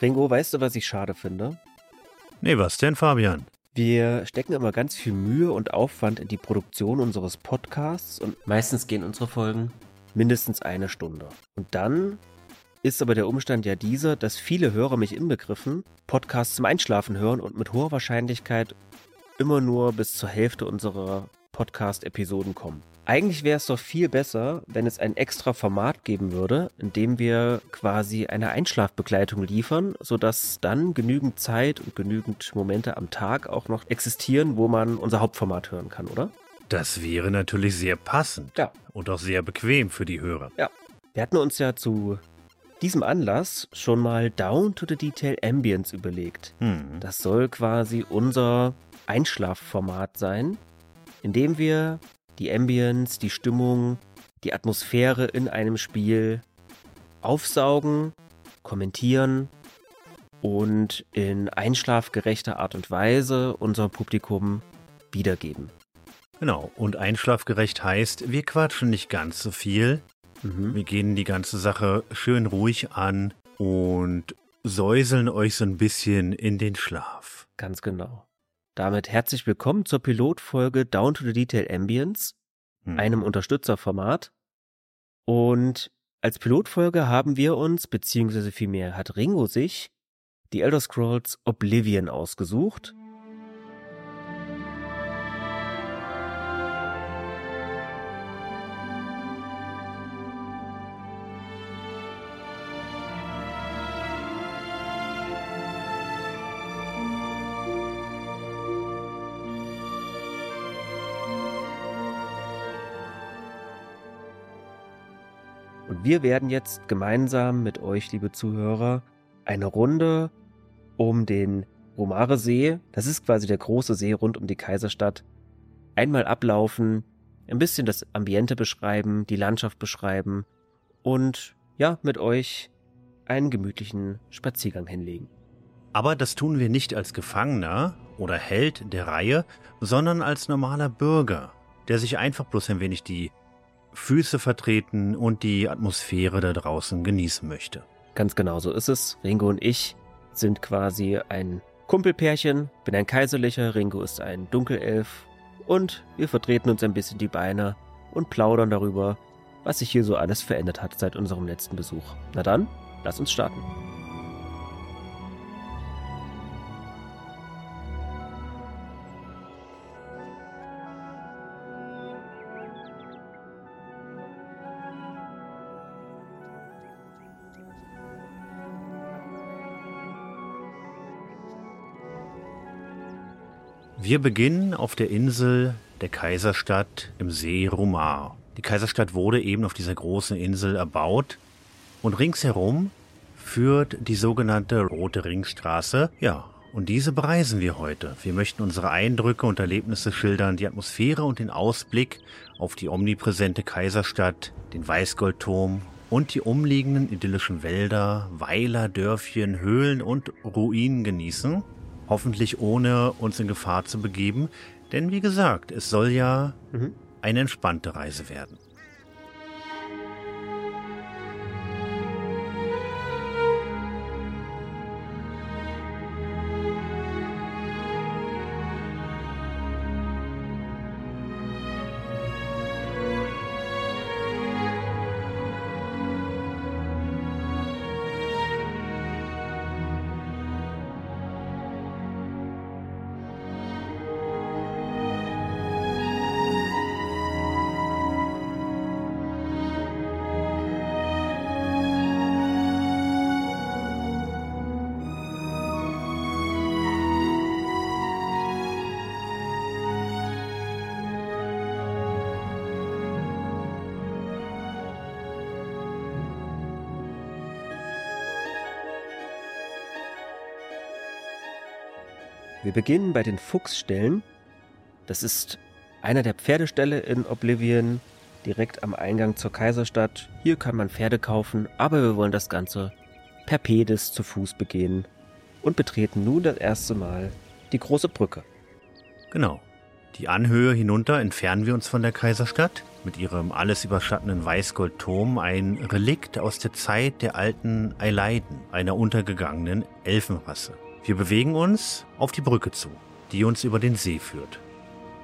Ringo, weißt du, was ich schade finde? Nee, was denn, Fabian? Wir stecken immer ganz viel Mühe und Aufwand in die Produktion unseres Podcasts und meistens gehen unsere Folgen mindestens eine Stunde. Und dann ist aber der Umstand ja dieser, dass viele Hörer mich inbegriffen Podcasts zum Einschlafen hören und mit hoher Wahrscheinlichkeit immer nur bis zur Hälfte unserer Podcast-Episoden kommen. Eigentlich wäre es doch viel besser, wenn es ein extra Format geben würde, in dem wir quasi eine Einschlafbegleitung liefern, sodass dann genügend Zeit und genügend Momente am Tag auch noch existieren, wo man unser Hauptformat hören kann, oder? Das wäre natürlich sehr passend. Ja. Und auch sehr bequem für die Hörer. Ja. Wir hatten uns ja zu diesem Anlass schon mal Down to the Detail Ambience überlegt. Hm. Das soll quasi unser Einschlafformat sein, in dem wir die Ambience, die Stimmung, die Atmosphäre in einem Spiel aufsaugen, kommentieren und in einschlafgerechter Art und Weise unser Publikum wiedergeben. Genau. Und einschlafgerecht heißt, wir quatschen nicht ganz so viel. Mhm. Wir gehen die ganze Sache schön ruhig an und säuseln euch so ein bisschen in den Schlaf. Ganz genau. Damit herzlich willkommen zur Pilotfolge Down to the Detail Ambience, Hm. einem Unterstützerformat. Und als Pilotfolge haben wir uns, beziehungsweise vielmehr hat Ringo sich, die Elder Scrolls Oblivion ausgesucht. Und wir werden jetzt gemeinsam mit euch, liebe Zuhörer, eine Runde um den Romare See, das ist quasi der große See rund um die Kaiserstadt, einmal ablaufen, ein bisschen das Ambiente beschreiben, die Landschaft beschreiben und ja, mit euch einen gemütlichen Spaziergang hinlegen. Aber das tun wir nicht als Gefangener oder Held der Reihe, sondern als normaler Bürger, der sich einfach bloß ein wenig die Füße vertreten und die Atmosphäre da draußen genießen möchte. Ganz genau so ist es. Ringo und ich sind quasi ein Kumpelpärchen, bin ein Kaiserlicher, Ringo ist ein Dunkelelf und wir vertreten uns ein bisschen die Beine und plaudern darüber, was sich hier so alles verändert hat seit unserem letzten Besuch. Na dann, lass uns starten. Wir beginnen auf der Insel der Kaiserstadt im See Rumar. Die Kaiserstadt wurde eben auf dieser großen Insel erbaut und ringsherum führt die sogenannte Rote Ringstraße. Ja, und diese bereisen wir heute. Wir möchten unsere Eindrücke und Erlebnisse schildern, die Atmosphäre und den Ausblick auf die omnipräsente Kaiserstadt, den Weißgoldturm und die umliegenden idyllischen Wälder, Weiler, Dörfchen, Höhlen und Ruinen genießen. Hoffentlich ohne uns in Gefahr zu begeben, denn wie gesagt, es soll ja Mhm. eine entspannte Reise werden. Wir beginnen bei den Fuchsställen. Das ist einer der Pferdeställe in Oblivion, direkt am Eingang zur Kaiserstadt. Hier kann man Pferde kaufen, aber wir wollen das Ganze per Pedis zu Fuß begehen und betreten nun das erste Mal die große Brücke. Genau. Die Anhöhe hinunter entfernen wir uns von der Kaiserstadt mit ihrem alles überschattenden Weißgoldturm ein Relikt aus der Zeit der alten Eileiden, einer untergegangenen Elfenrasse. Wir bewegen uns auf die Brücke zu, die uns über den See führt.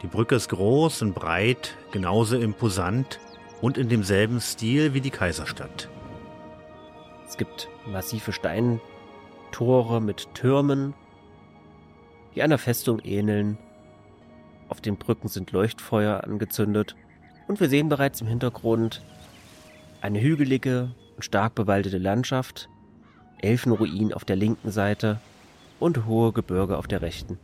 Die Brücke ist groß und breit, genauso imposant und in demselben Stil wie die Kaiserstadt. Es gibt massive Steintore mit Türmen, die einer Festung ähneln. Auf den Brücken sind Leuchtfeuer angezündet und wir sehen bereits im Hintergrund eine hügelige und stark bewaldete Landschaft, Elfenruin auf der linken Seite und hohe Gebirge auf der rechten.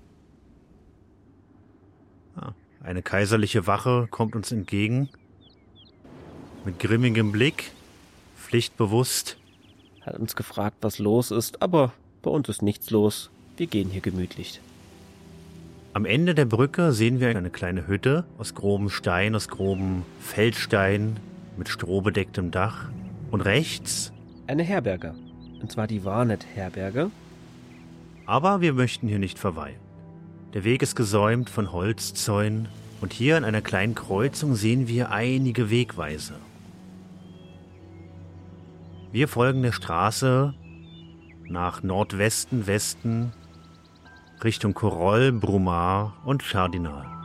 Ah, eine kaiserliche Wache kommt uns entgegen. Mit grimmigem Blick, pflichtbewusst. Hat uns gefragt, was los ist, aber bei uns ist nichts los. Wir gehen hier gemütlich. Am Ende der Brücke sehen wir eine kleine Hütte aus grobem Stein, aus grobem Feldstein mit strohbedecktem Dach. Und rechts eine Herberge. Und zwar die Warnet-Herberge. Aber wir möchten hier nicht verweilen. Der Weg ist gesäumt von Holzzäunen und hier an einer kleinen Kreuzung sehen wir einige Wegweise. Wir folgen der Straße nach Nordwesten, Westen Richtung Corolle, Brumar und Chardinal.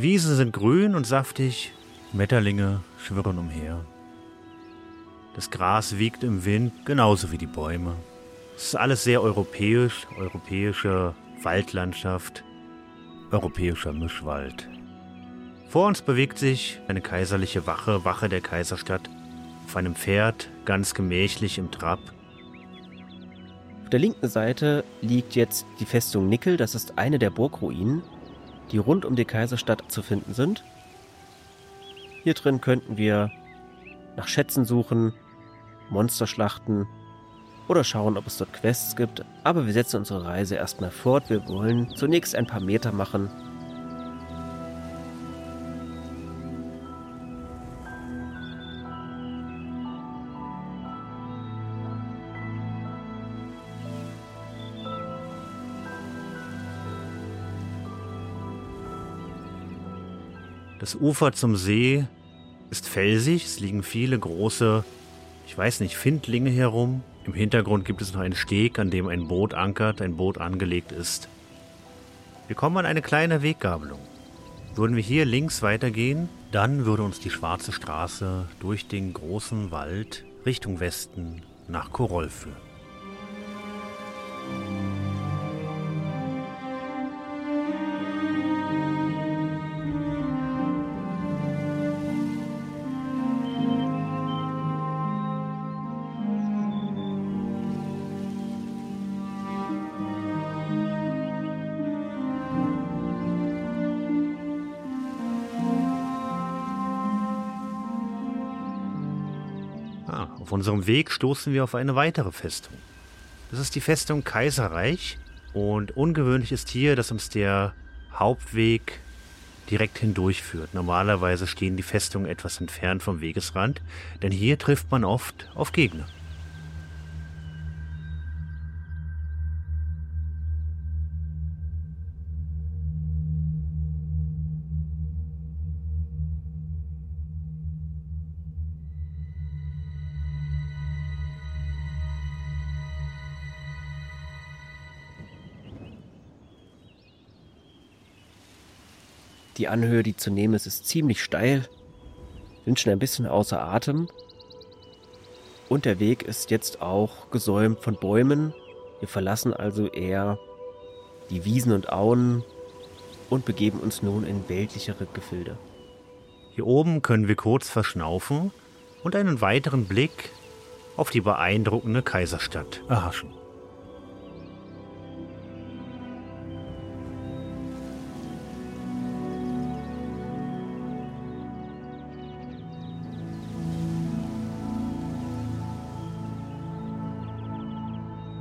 Die Wiesen sind grün und saftig, Metterlinge schwirren umher. Das Gras wiegt im Wind, genauso wie die Bäume. Es ist alles sehr europäisch, europäische Waldlandschaft, europäischer Mischwald. Vor uns bewegt sich eine kaiserliche Wache, Wache der Kaiserstadt, auf einem Pferd, ganz gemächlich im Trab. Auf der linken Seite liegt jetzt die Festung Nickel, das ist eine der Burgruinen, die rund um die Kaiserstadt zu finden sind. Hier drin könnten wir nach Schätzen suchen, Monster schlachten oder schauen, ob es dort Quests gibt. Aber wir setzen unsere Reise erstmal fort. Wir wollen zunächst ein paar Meter machen Das Ufer zum See ist felsig, es liegen viele große, ich weiß nicht, Findlinge herum. Im Hintergrund gibt es noch einen Steg, an dem ein Boot ankert, ein Boot angelegt ist. Wir kommen an eine kleine Weggabelung. Würden wir hier links weitergehen, dann würde uns die schwarze Straße durch den großen Wald Richtung Westen nach Koroll führen. Auf unserem Weg stoßen wir auf eine weitere Festung. Das ist die Festung Kaiserreich und ungewöhnlich ist hier, dass uns der Hauptweg direkt hindurchführt. Normalerweise stehen die Festungen etwas entfernt vom Wegesrand, denn hier trifft man oft auf Gegner. Die Anhöhe, die zu nehmen ist, ist ziemlich steil. Sind schon ein bisschen außer Atem. Und der Weg ist jetzt auch gesäumt von Bäumen. Wir verlassen also eher die Wiesen und Auen und begeben uns nun in weltlichere Gefilde. Hier oben können wir kurz verschnaufen und einen weiteren Blick auf die beeindruckende Kaiserstadt erhaschen.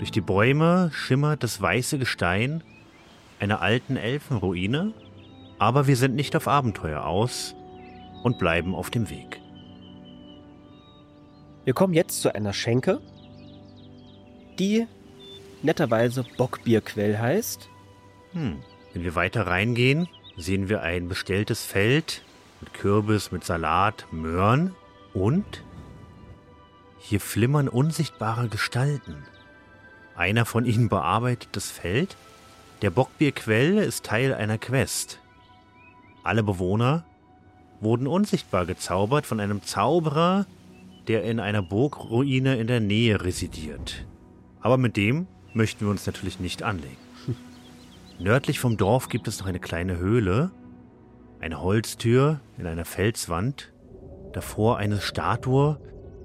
Durch die Bäume schimmert das weiße Gestein einer alten Elfenruine, aber wir sind nicht auf Abenteuer aus und bleiben auf dem Weg. Wir kommen jetzt zu einer Schenke, die netterweise Bockbierquell heißt. Hm. Wenn wir weiter reingehen, sehen wir ein bestelltes Feld mit Kürbis, mit Salat, Möhren und hier flimmern unsichtbare Gestalten. Einer von ihnen bearbeitet das Feld. Der Bockbierquell ist Teil einer Quest. Alle Bewohner wurden unsichtbar gezaubert von einem Zauberer, der in einer Burgruine in der Nähe residiert. Aber mit dem möchten wir uns natürlich nicht anlegen. Nördlich vom Dorf gibt es noch eine kleine Höhle, eine Holztür in einer Felswand, davor eine Statue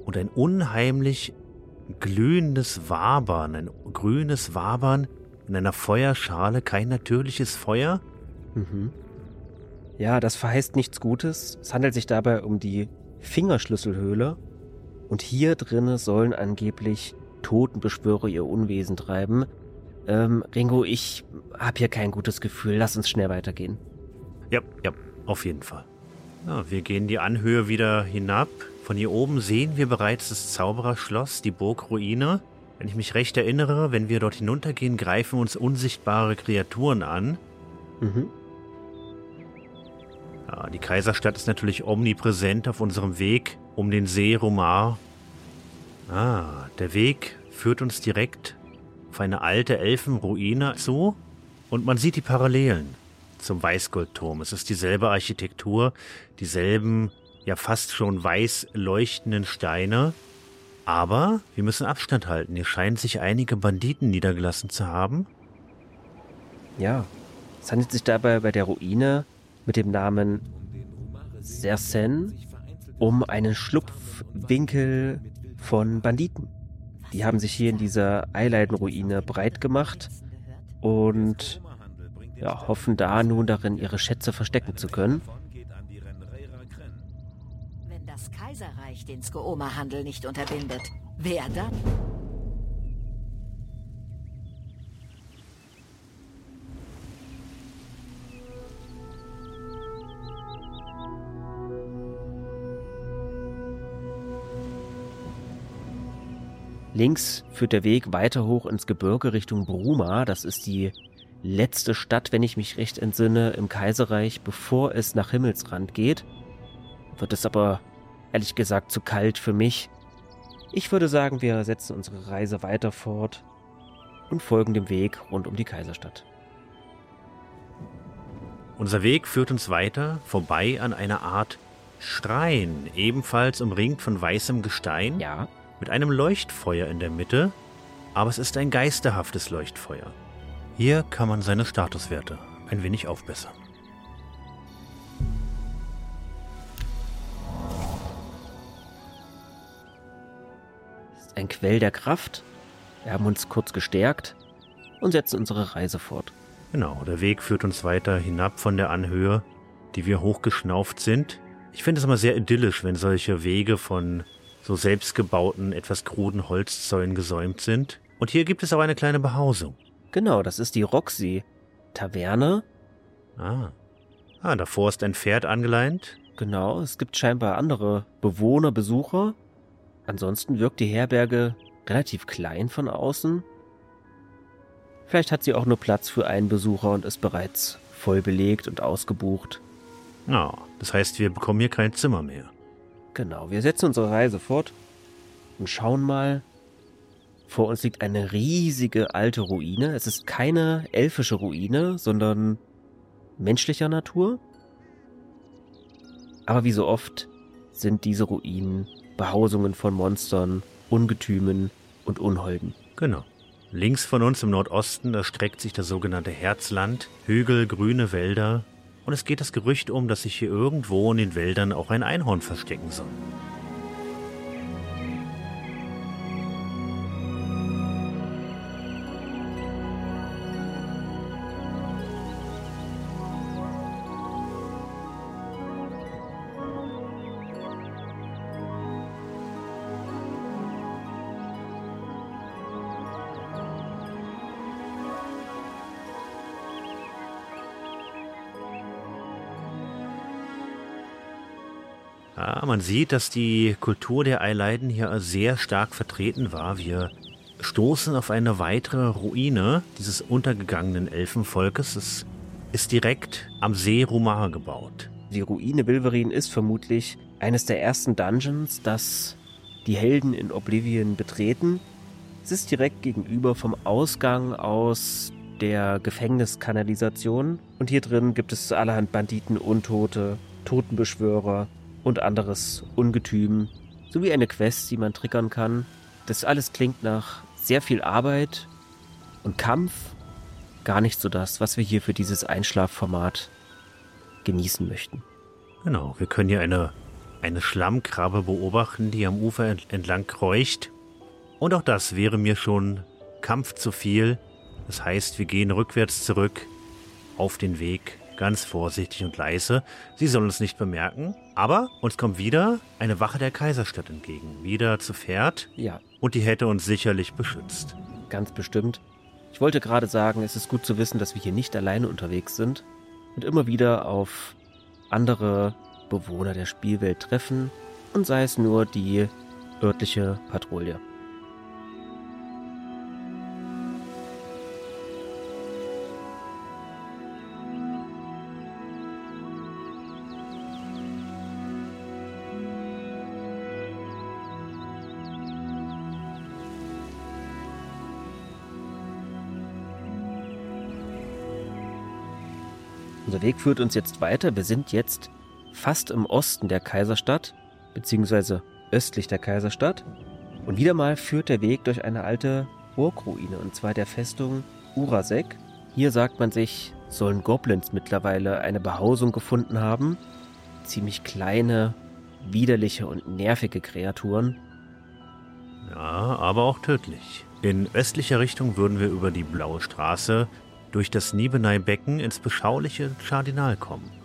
und ein unheimlich glühendes Wabern, ein grünes Wabern in einer Feuerschale, kein natürliches Feuer. Mhm. Ja, das verheißt nichts Gutes. Es handelt sich dabei um die Fingerschlüsselhöhle. Und hier drinnen sollen angeblich Totenbeschwörer ihr Unwesen treiben. Ähm, Ringo, ich habe hier kein gutes Gefühl. Lass uns schnell weitergehen. Ja, ja, auf jeden Fall. Ja, wir gehen die Anhöhe wieder hinab. Von hier oben sehen wir bereits das Zaubererschloss, die Burgruine. Wenn ich mich recht erinnere, wenn wir dort hinuntergehen, greifen uns unsichtbare Kreaturen an. Mhm. Ja, die Kaiserstadt ist natürlich omnipräsent auf unserem Weg um den See Romar. Ah, der Weg führt uns direkt auf eine alte Elfenruine zu und man sieht die Parallelen zum Weißgoldturm. Es ist dieselbe Architektur, dieselben ja fast schon weiß leuchtenden Steine. Aber wir müssen Abstand halten. Hier scheinen sich einige Banditen niedergelassen zu haben. Ja, es handelt sich dabei bei der Ruine mit dem Namen Sersen um einen Schlupfwinkel von Banditen. Die haben sich hier in dieser Eileidenruine breit gemacht und ja, hoffen da nun darin, ihre Schätze verstecken zu können. Kaiserreich den Skooma-Handel nicht unterbindet, wer dann? Links führt der Weg weiter hoch ins Gebirge Richtung Bruma. Das ist die letzte Stadt, wenn ich mich recht entsinne, im Kaiserreich, bevor es nach Himmelsrand geht. Wird es aber ehrlich gesagt zu kalt für mich. Ich würde sagen, wir setzen unsere Reise weiter fort und folgen dem Weg rund um die Kaiserstadt. Unser Weg führt uns weiter vorbei an einer Art Schrein, ebenfalls umringt von weißem Gestein. Ja mit einem Leuchtfeuer in der Mitte, aber es ist ein geisterhaftes Leuchtfeuer. Hier kann man seine Statuswerte ein wenig aufbessern. Ein Quell der Kraft. Wir haben uns kurz gestärkt und setzen unsere Reise fort. Genau, der Weg führt uns weiter hinab von der Anhöhe, die wir hochgeschnauft sind. Ich finde es immer sehr idyllisch, wenn solche Wege von so selbstgebauten, etwas kruden Holzzäunen gesäumt sind. Und hier gibt es auch eine kleine Behausung. Genau, das ist die Roxy Taverne. Ah. Ah, davor ist ein Pferd angeleint. Genau, es gibt scheinbar andere Bewohner, Besucher. Ansonsten wirkt die Herberge relativ klein von außen. Vielleicht hat sie auch nur Platz für einen Besucher und ist bereits voll belegt und ausgebucht. Na, oh, das heißt, wir bekommen hier kein Zimmer mehr. Genau, wir setzen unsere Reise fort und schauen mal. Vor uns liegt eine riesige alte Ruine. Es ist keine elfische Ruine, sondern menschlicher Natur. Aber wie so oft sind diese Ruinen Behausungen von Monstern, Ungetümen und Unholden. Genau. Links von uns im Nordosten erstreckt sich das sogenannte Herzland, Hügel, grüne Wälder, und es geht das Gerücht um, dass sich hier irgendwo in den Wäldern auch ein Einhorn verstecken soll. Ja, man sieht, dass die Kultur der Eileiden hier sehr stark vertreten war. Wir stoßen auf eine weitere Ruine dieses untergegangenen Elfenvolkes. Es ist direkt am See Rumar gebaut. Die Ruine Bilverin ist vermutlich eines der ersten Dungeons, das die Helden in Oblivion betreten. Es ist direkt gegenüber vom Ausgang aus der Gefängniskanalisation und hier drin gibt es allerhand Banditen, Untote, Totenbeschwörer und anderes Ungetüm, sowie eine Quest, die man triggern kann. Das alles klingt nach sehr viel Arbeit und Kampf. Gar nicht so das, was wir hier für dieses Einschlafformat genießen möchten. Genau, wir können hier eine, eine Schlammkrabbe beobachten, die am Ufer entlang kreucht. Und auch das wäre mir schon Kampf zu viel. Das heißt, wir gehen rückwärts zurück auf den Weg, ganz vorsichtig und leise. Sie soll uns nicht bemerken, aber uns kommt wieder eine Wache der Kaiserstadt entgegen. Wieder zu Pferd. Ja. Und die hätte uns sicherlich beschützt. Ganz bestimmt. Ich wollte gerade sagen, es ist gut zu wissen, dass wir hier nicht alleine unterwegs sind und immer wieder auf andere Bewohner der Spielwelt treffen und sei es nur die örtliche Patrouille. Unser Weg führt uns jetzt weiter. Wir sind jetzt fast im Osten der Kaiserstadt, beziehungsweise östlich der Kaiserstadt. Und wieder mal führt der Weg durch eine alte Burgruine, und zwar der Festung Urasek. Hier sagt man sich, sollen Goblins mittlerweile eine Behausung gefunden haben. Ziemlich kleine, widerliche und nervige Kreaturen. Ja, aber auch tödlich. In östlicher Richtung würden wir über die Blaue Straße durch das Niebenei-Becken ins beschauliche Schardinal kommen.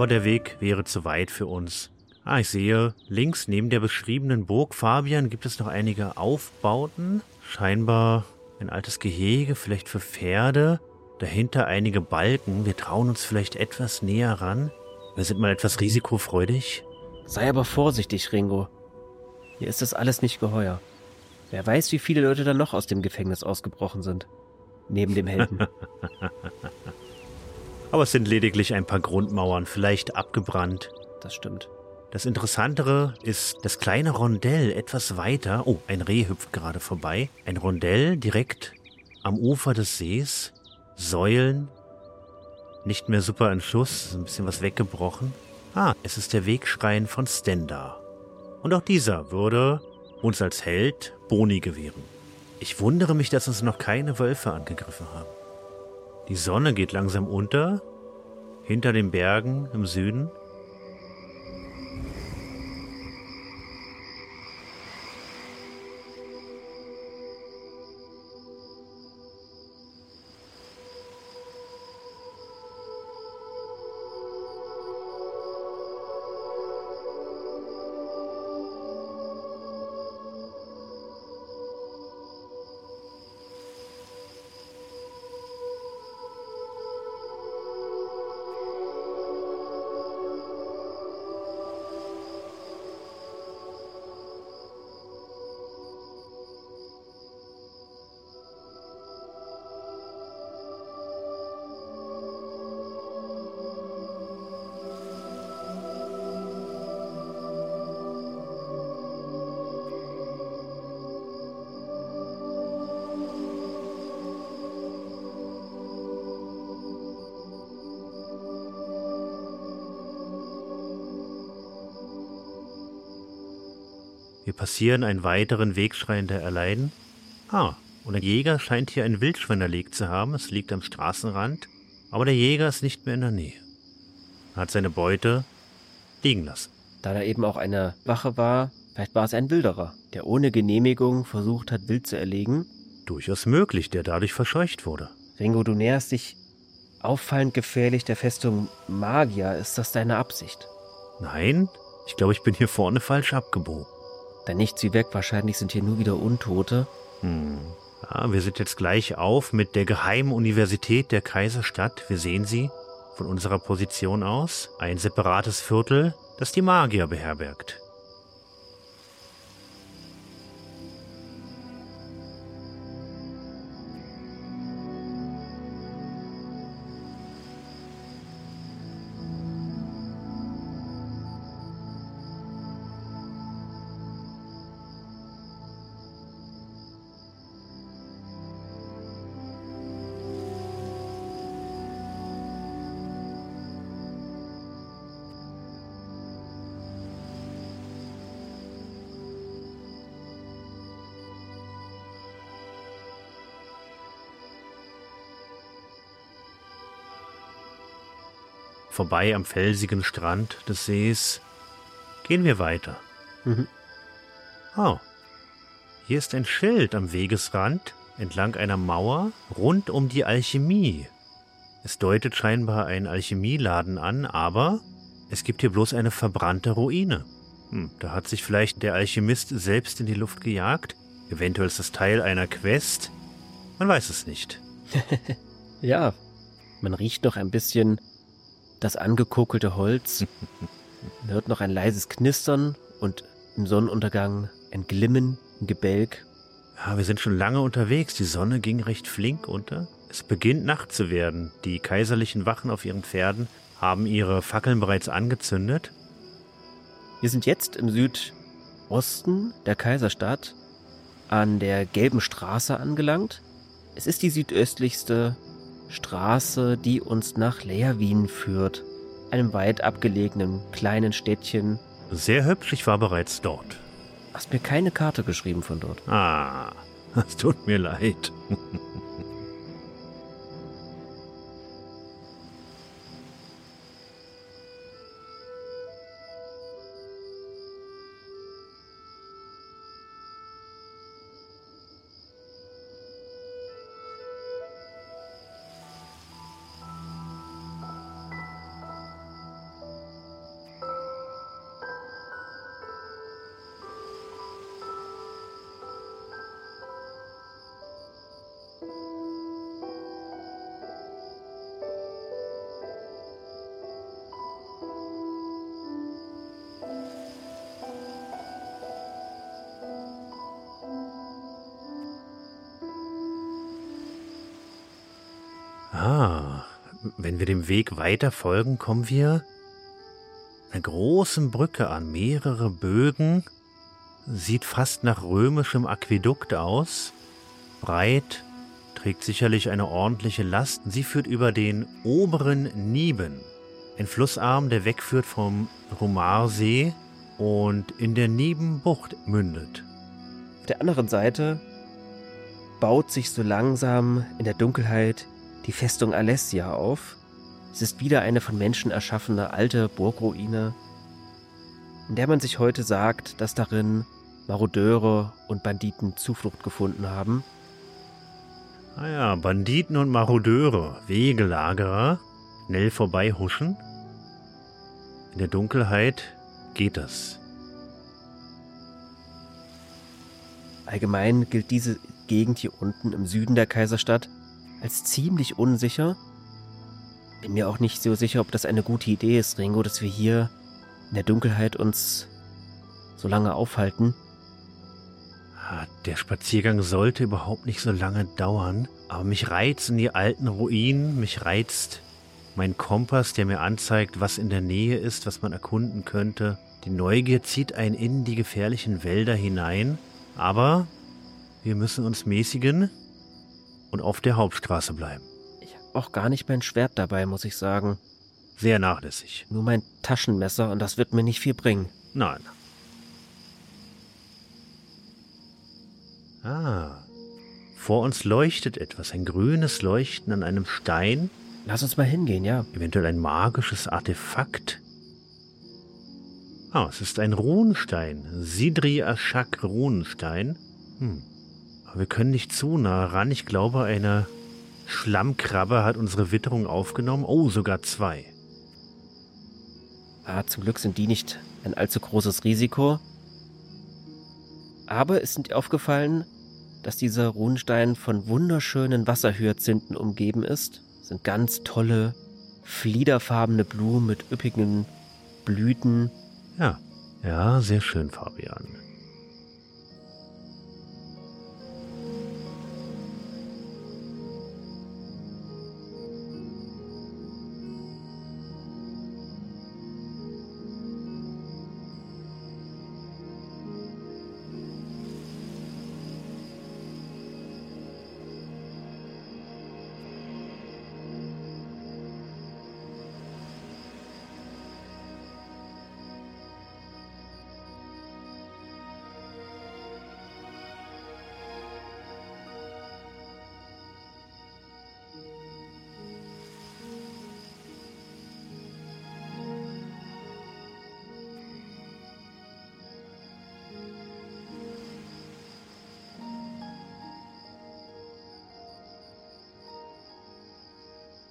Aber der Weg wäre zu weit für uns. Ah, ich sehe, links neben der beschriebenen Burg Fabian gibt es noch einige Aufbauten. Scheinbar ein altes Gehege, vielleicht für Pferde. Dahinter einige Balken. Wir trauen uns vielleicht etwas näher ran. Wir sind mal etwas risikofreudig. Sei aber vorsichtig, Ringo. Hier ist das alles nicht geheuer. Wer weiß, wie viele Leute da noch aus dem Gefängnis ausgebrochen sind. Neben dem Helden. Aber es sind lediglich ein paar Grundmauern, vielleicht abgebrannt. Das stimmt. Das Interessantere ist das kleine Rondell etwas weiter. Oh, ein Reh hüpft gerade vorbei. Ein Rondell direkt am Ufer des Sees. Säulen. Nicht mehr super in Schuss, ein bisschen was weggebrochen. Ah, es ist der Wegschrein von Stendar. Und auch dieser würde uns als Held Boni gewähren. Ich wundere mich, dass uns noch keine Wölfe angegriffen haben. Die Sonne geht langsam unter, hinter den Bergen im Süden. Wir passieren einen weiteren Wegschrein der Erleiden. Ah, und ein Jäger scheint hier ein Wildschwein erlegt zu haben. Es liegt am Straßenrand, aber der Jäger ist nicht mehr in der Nähe. Er hat seine Beute liegen lassen. Da da eben auch eine Wache war, vielleicht war es ein Wilderer, der ohne Genehmigung versucht hat, Wild zu erlegen. Durchaus möglich, der dadurch verscheucht wurde. Ringo, du näherst dich auffallend gefährlich der Festung Magier. Ist das deine Absicht? Nein, ich glaube, ich bin hier vorne falsch abgebogen. Dann nichts wie weg, wahrscheinlich sind hier nur wieder Untote. Hm. Ja, wir sind jetzt gleich auf mit der Geheimen Universität der Kaiserstadt. Wir sehen sie von unserer Position aus. Ein separates Viertel, das die Magier beherbergt. Vorbei am felsigen Strand des Sees gehen wir weiter. Mhm. Oh, hier ist ein Schild am Wegesrand entlang einer Mauer rund um die Alchemie. Es deutet scheinbar einen Alchemieladen an, aber es gibt hier bloß eine verbrannte Ruine. Hm, da hat sich vielleicht der Alchemist selbst in die Luft gejagt. Eventuell ist das Teil einer Quest. Man weiß es nicht. ja, man riecht noch ein bisschen das angekokelte Holz. Man hört noch ein leises Knistern und im Sonnenuntergang ein Glimmen, ein Gebälk. Ja, wir sind schon lange unterwegs. Die Sonne ging recht flink unter. Es beginnt Nacht zu werden. Die kaiserlichen Wachen auf ihren Pferden haben ihre Fackeln bereits angezündet. Wir sind jetzt im Südosten der Kaiserstadt an der Gelben Straße angelangt. Es ist die südöstlichste Straße, die uns nach Leerwien führt, einem weit abgelegenen kleinen Städtchen. Sehr hübsch, ich war bereits dort. Hast mir keine Karte geschrieben von dort. Ah, es tut mir leid. wenn wir dem Weg weiter folgen, kommen wir einer großen Brücke an, mehrere Bögen, sieht fast nach römischem Aquädukt aus, breit, trägt sicherlich eine ordentliche Last. Sie führt über den oberen Nieben, ein Flussarm, der wegführt vom Rumarsee und in der Niebenbucht mündet. Auf der anderen Seite baut sich so langsam in der Dunkelheit die Festung Alessia auf. Es ist wieder eine von Menschen erschaffene alte Burgruine, in der man sich heute sagt, dass darin Marodeure und Banditen Zuflucht gefunden haben. Ah ja, Banditen und Marodeure, Wegelagerer, schnell vorbeihuschen. In der Dunkelheit geht das. Allgemein gilt diese Gegend hier unten im Süden der Kaiserstadt als ziemlich unsicher. Bin mir auch nicht so sicher, ob das eine gute Idee ist, Ringo, dass wir hier in der Dunkelheit uns so lange aufhalten. Ah, der Spaziergang sollte überhaupt nicht so lange dauern, aber mich reizen die alten Ruinen, mich reizt mein Kompass, der mir anzeigt, was in der Nähe ist, was man erkunden könnte. Die Neugier zieht einen in die gefährlichen Wälder hinein, aber wir müssen uns mäßigen und auf der Hauptstraße bleiben. Ich habe auch gar nicht mein Schwert dabei, muss ich sagen. Sehr nachlässig. Nur mein Taschenmesser und das wird mir nicht viel bringen. Nein. Ah. Vor uns leuchtet etwas, ein grünes Leuchten an einem Stein. Lass uns mal hingehen, ja. Eventuell ein magisches Artefakt. Ah, es ist ein Runenstein. Sidri Ashak Runenstein. Hm. Aber wir können nicht zu nah ran. Ich glaube, eine Schlammkrabbe hat unsere Witterung aufgenommen. Oh, sogar zwei. Ah, zum Glück sind die nicht ein allzu großes Risiko. Aber ist dir aufgefallen, dass dieser Runenstein von wunderschönen Wasserhyazinthen umgeben ist? Das sind ganz tolle, fliederfarbene Blumen mit üppigen Blüten. Ja, ja, sehr schön, Fabian.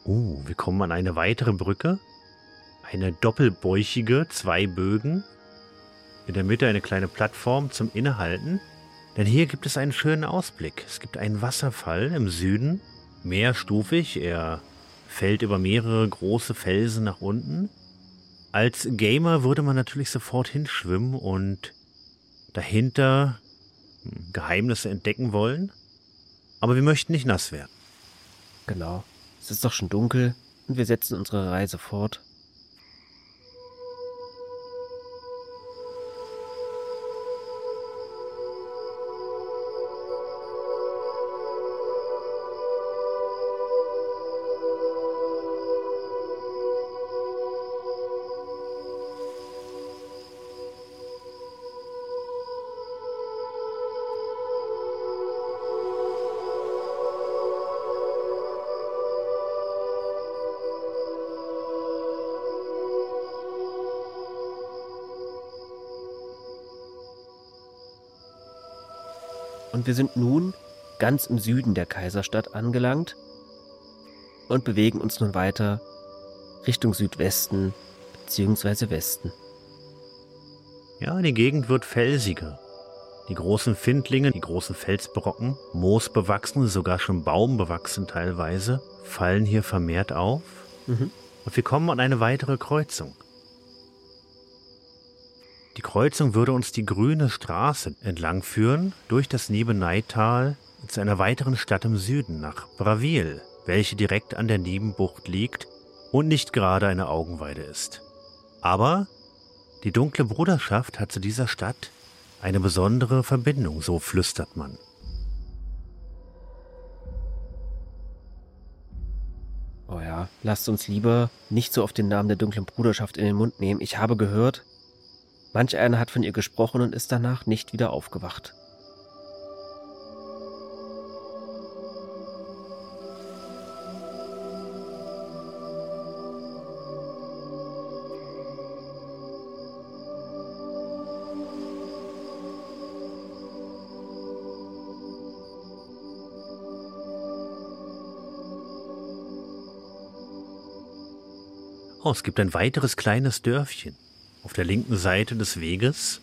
Uh, wir kommen an eine weitere Brücke. Eine doppelbäuchige, zwei Bögen. In der Mitte eine kleine Plattform zum Innehalten. Denn hier gibt es einen schönen Ausblick. Es gibt einen Wasserfall im Süden, mehrstufig. Er fällt über mehrere große Felsen nach unten. Als Gamer würde man natürlich sofort hinschwimmen und dahinter hm, Geheimnisse entdecken wollen. Aber wir möchten nicht nass werden. Genau. Es ist doch schon dunkel und wir setzen unsere Reise fort. Und wir sind nun ganz im Süden der Kaiserstadt angelangt und bewegen uns nun weiter Richtung Südwesten bzw. Westen. Ja, die Gegend wird felsiger. Die großen Findlinge, die großen Felsbrocken, moosbewachsen, sogar schon baumbewachsen teilweise, fallen hier vermehrt auf. Mhm. Und wir kommen an eine weitere Kreuzung. Die Kreuzung würde uns die grüne Straße entlang führen, durch das Niebeneital zu einer weiteren Stadt im Süden, nach Bravil, welche direkt an der Niebenbucht liegt und nicht gerade eine Augenweide ist. Aber die dunkle Bruderschaft hat zu dieser Stadt eine besondere Verbindung, so flüstert man. Oh ja, lasst uns lieber nicht so oft den Namen der dunklen Bruderschaft in den Mund nehmen. Ich habe gehört, Manch einer hat von ihr gesprochen und ist danach nicht wieder aufgewacht. Oh, es gibt ein weiteres kleines Dörfchen auf der linken Seite des Weges.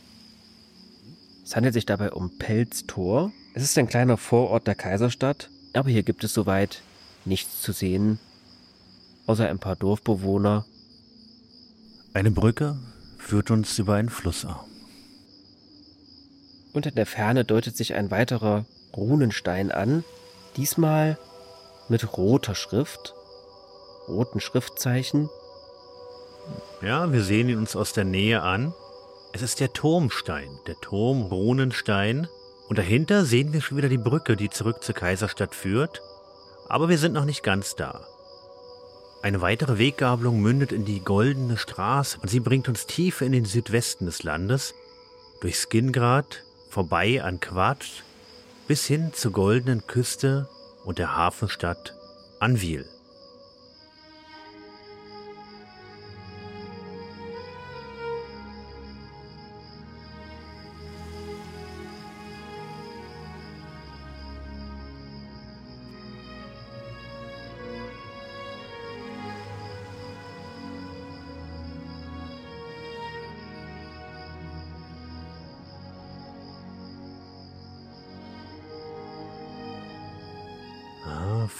Es handelt sich dabei um Pelztor. Es ist ein kleiner Vorort der Kaiserstadt, aber hier gibt es soweit nichts zu sehen, außer ein paar Dorfbewohner. Eine Brücke führt uns über einen Flussarm. Und in der Ferne deutet sich ein weiterer Runenstein an, diesmal mit roter Schrift, roten Schriftzeichen ja, wir sehen ihn uns aus der Nähe an. Es ist der Turmstein, der Turm Runenstein. Und dahinter sehen wir schon wieder die Brücke, die zurück zur Kaiserstadt führt. Aber wir sind noch nicht ganz da. Eine weitere Weggabelung mündet in die Goldene Straße und sie bringt uns tiefer in den Südwesten des Landes, durch Skingrad, vorbei an Quatsch bis hin zur goldenen Küste und der Hafenstadt Anvil.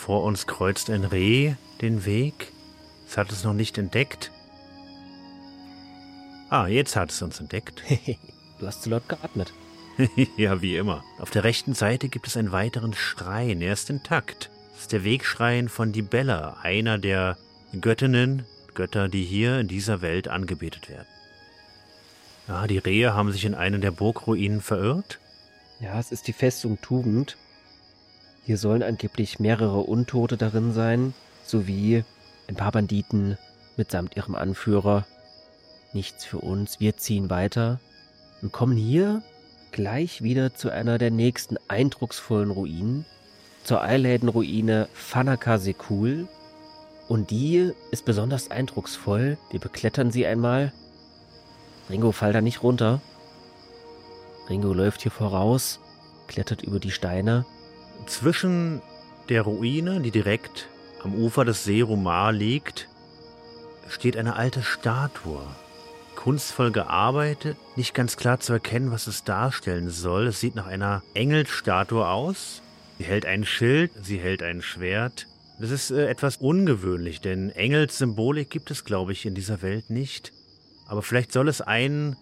Vor uns kreuzt ein Reh den Weg. Es hat es noch nicht entdeckt. Ah, jetzt hat es uns entdeckt. du hast zu laut geatmet. ja, wie immer. Auf der rechten Seite gibt es einen weiteren Schrein. Er ist intakt. Das ist der Wegschrein von Dibella, einer der Göttinnen, Götter, die hier in dieser Welt angebetet werden. Ah, die Rehe haben sich in einen der Burgruinen verirrt. Ja, es ist die Festung Tugend. Hier sollen angeblich mehrere Untote darin sein, sowie ein paar Banditen mitsamt ihrem Anführer. Nichts für uns, wir ziehen weiter und kommen hier gleich wieder zu einer der nächsten eindrucksvollen Ruinen, zur Eilläden-Ruine Fanaka Sekul. Und die ist besonders eindrucksvoll. Wir beklettern sie einmal. Ringo, fall da nicht runter. Ringo läuft hier voraus, klettert über die Steine zwischen der Ruine, die direkt am Ufer des See Romar liegt, steht eine alte Statue. Kunstvoll gearbeitet, nicht ganz klar zu erkennen, was es darstellen soll. Es sieht nach einer Engelsstatue aus. Sie hält ein Schild, sie hält ein Schwert. Das ist äh, etwas ungewöhnlich, denn Engelssymbolik gibt es, glaube ich, in dieser Welt nicht. Aber vielleicht soll es einen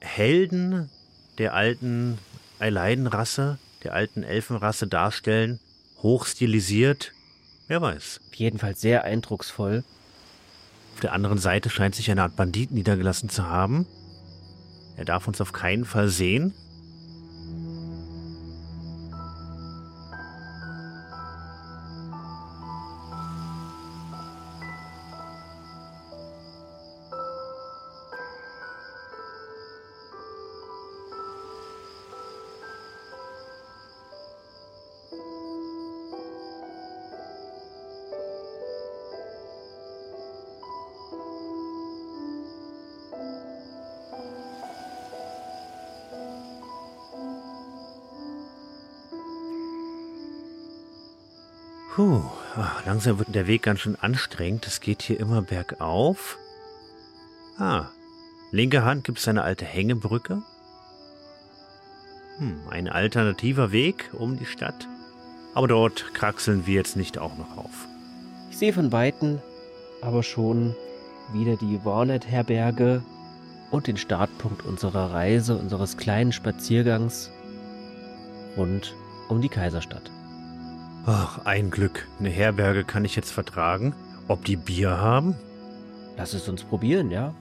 Helden der alten Eileidenrasse der alten Elfenrasse darstellen, hochstilisiert, wer weiß. Auf jeden Fall sehr eindrucksvoll. Auf der anderen Seite scheint sich eine Art Bandit niedergelassen zu haben. Er darf uns auf keinen Fall sehen. Puh, ach, langsam wird der Weg ganz schön anstrengend. Es geht hier immer bergauf. Ah, linke Hand gibt es eine alte Hängebrücke. Hm, ein alternativer Weg um die Stadt. Aber dort kraxeln wir jetzt nicht auch noch auf. Ich sehe von Weitem aber schon wieder die Warnet-Herberge und den Startpunkt unserer Reise, unseres kleinen Spaziergangs rund um die Kaiserstadt. Ach, ein Glück. Eine Herberge kann ich jetzt vertragen. Ob die Bier haben? Lass es uns probieren, ja?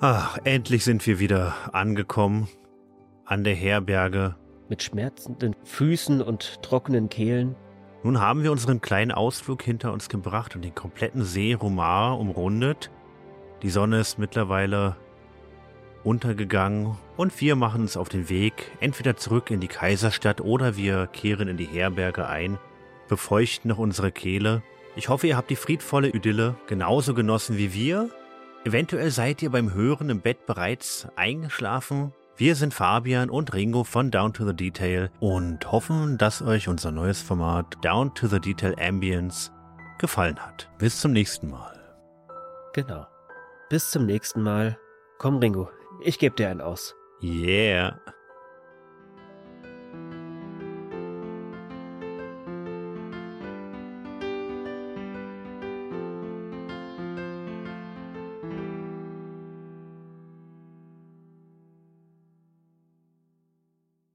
Ach, endlich sind wir wieder angekommen an der Herberge mit schmerzenden Füßen und trockenen Kehlen. Nun haben wir unseren kleinen Ausflug hinter uns gebracht und den kompletten See Romar umrundet. Die Sonne ist mittlerweile untergegangen und wir machen uns auf den Weg, entweder zurück in die Kaiserstadt oder wir kehren in die Herberge ein, befeuchten noch unsere Kehle. Ich hoffe, ihr habt die friedvolle Idylle genauso genossen wie wir. Eventuell seid ihr beim Hören im Bett bereits eingeschlafen wir sind Fabian und Ringo von Down to the Detail und hoffen, dass euch unser neues Format Down to the Detail Ambience gefallen hat. Bis zum nächsten Mal. Genau. Bis zum nächsten Mal. Komm, Ringo, ich gebe dir einen aus. Yeah.